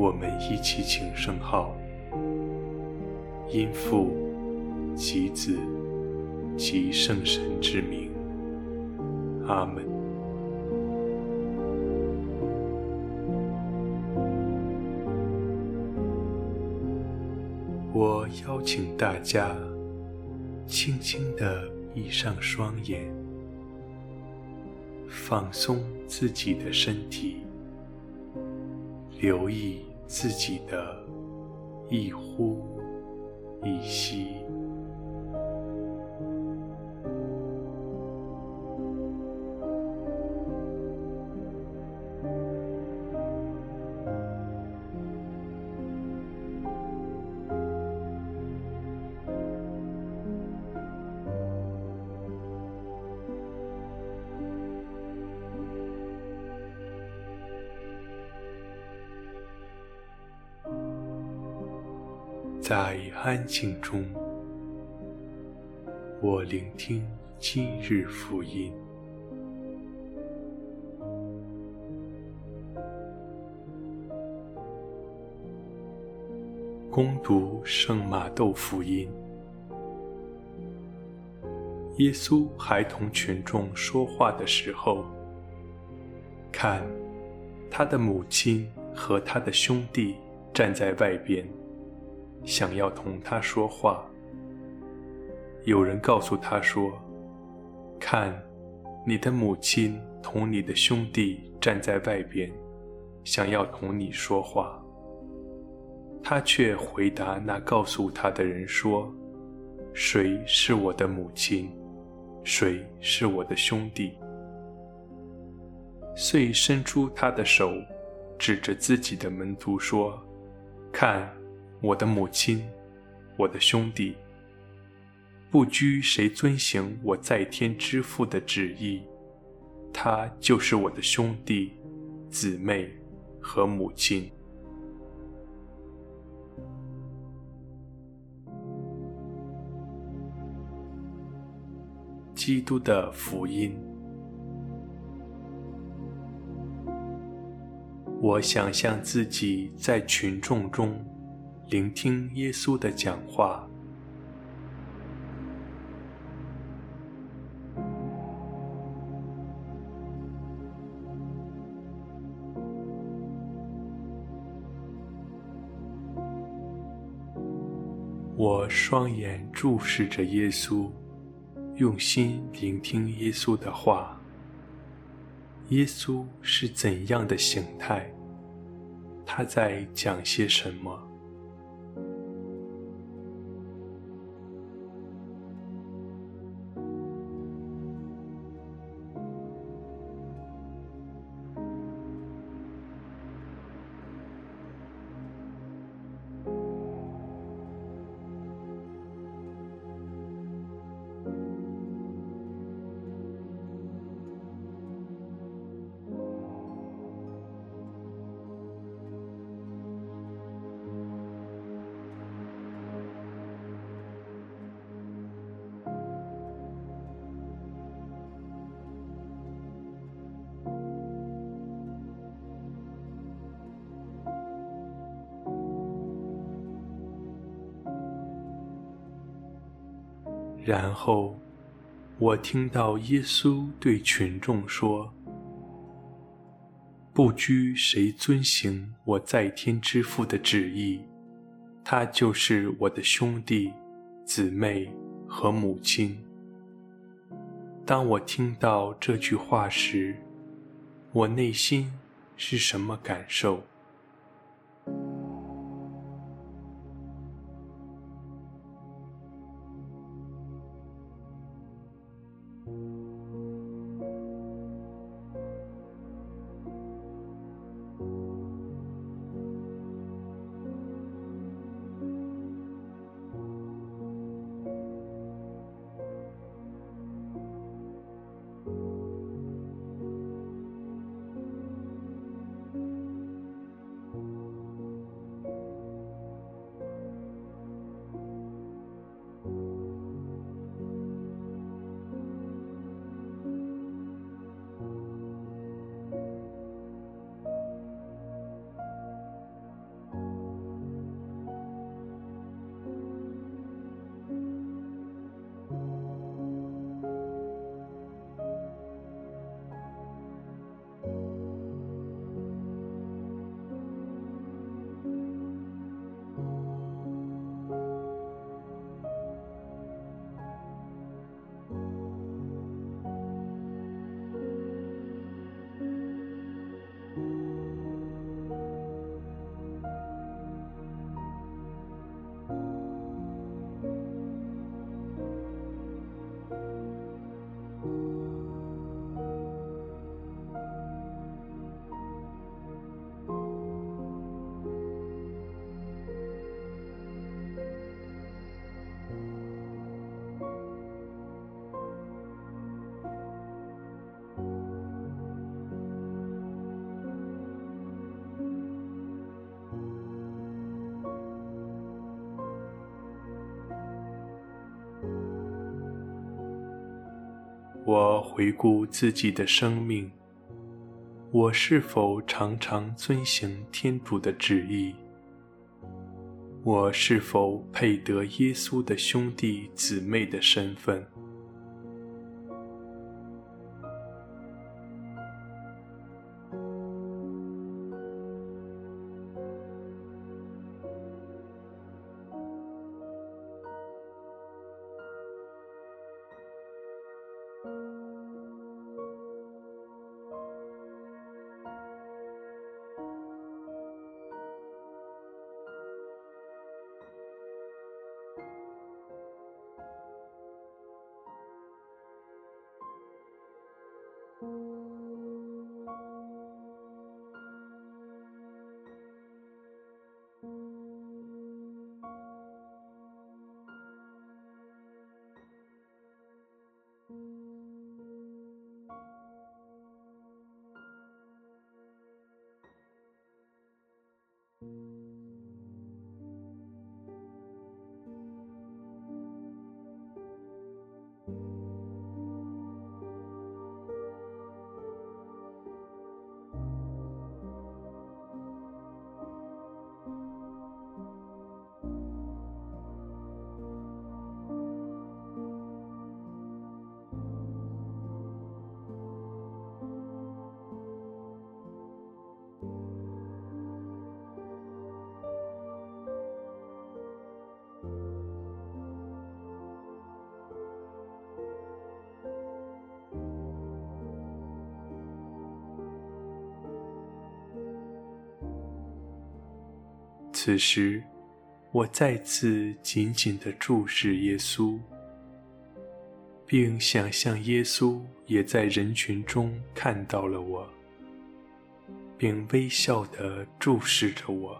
我们一起请圣号，因父及子及圣神之名，阿门。我邀请大家轻轻地闭上双眼，放松自己的身体，留意。自己的一呼一吸。在安静中，我聆听今日福音。恭读圣马窦福音。耶稣还同群众说话的时候，看，他的母亲和他的兄弟站在外边。想要同他说话，有人告诉他说：“看，你的母亲同你的兄弟站在外边，想要同你说话。”他却回答那告诉他的人说：“谁是我的母亲？谁是我的兄弟？”遂伸出他的手，指着自己的门徒说：“看。”我的母亲，我的兄弟，不拘谁遵行我在天之父的旨意，他就是我的兄弟、姊妹和母亲。基督的福音。我想象自己在群众中。聆听耶稣的讲话。我双眼注视着耶稣，用心聆听耶稣的话。耶稣是怎样的形态？他在讲些什么？然后，我听到耶稣对群众说：“不拘谁遵行我在天之父的旨意，他就是我的兄弟、姊妹和母亲。”当我听到这句话时，我内心是什么感受？我回顾自己的生命，我是否常常遵行天主的旨意？我是否配得耶稣的兄弟姊妹的身份？此时，我再次紧紧地注视耶稣，并想象耶稣也在人群中看到了我，并微笑地注视着我。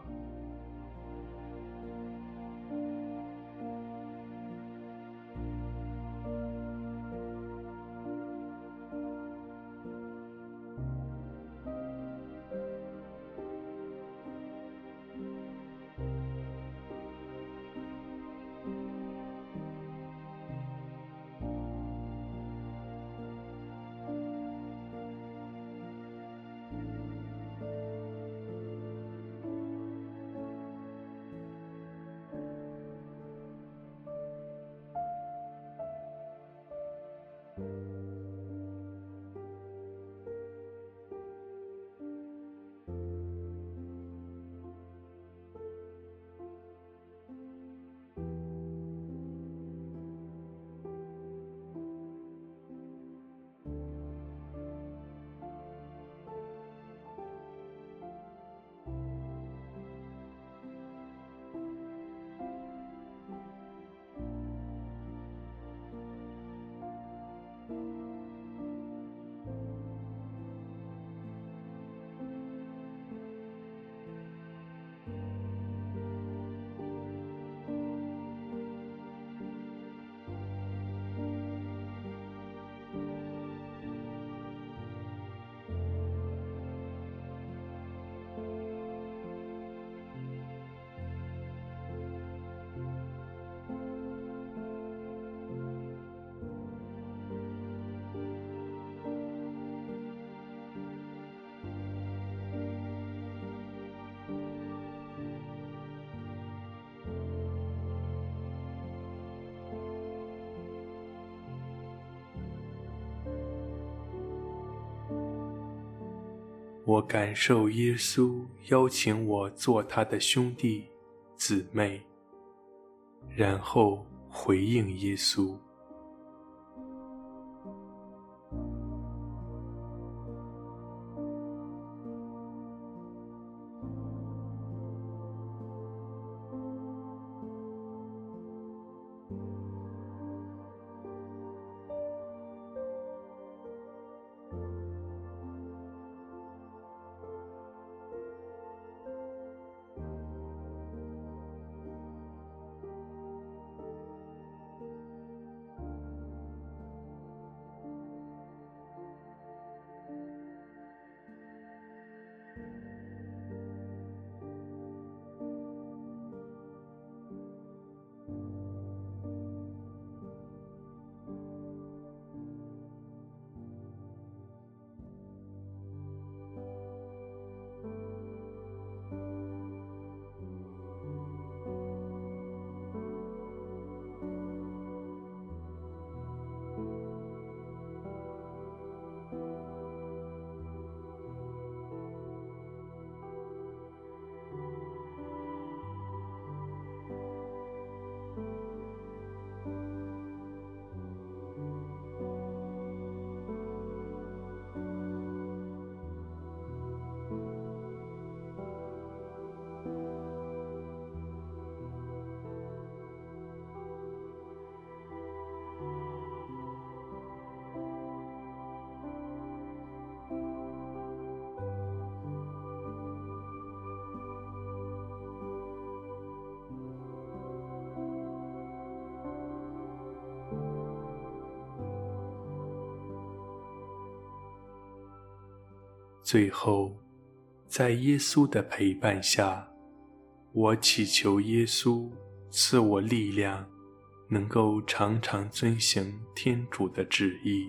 我感受耶稣邀请我做他的兄弟姊妹，然后回应耶稣。最后，在耶稣的陪伴下，我祈求耶稣赐我力量，能够常常遵行天主的旨意。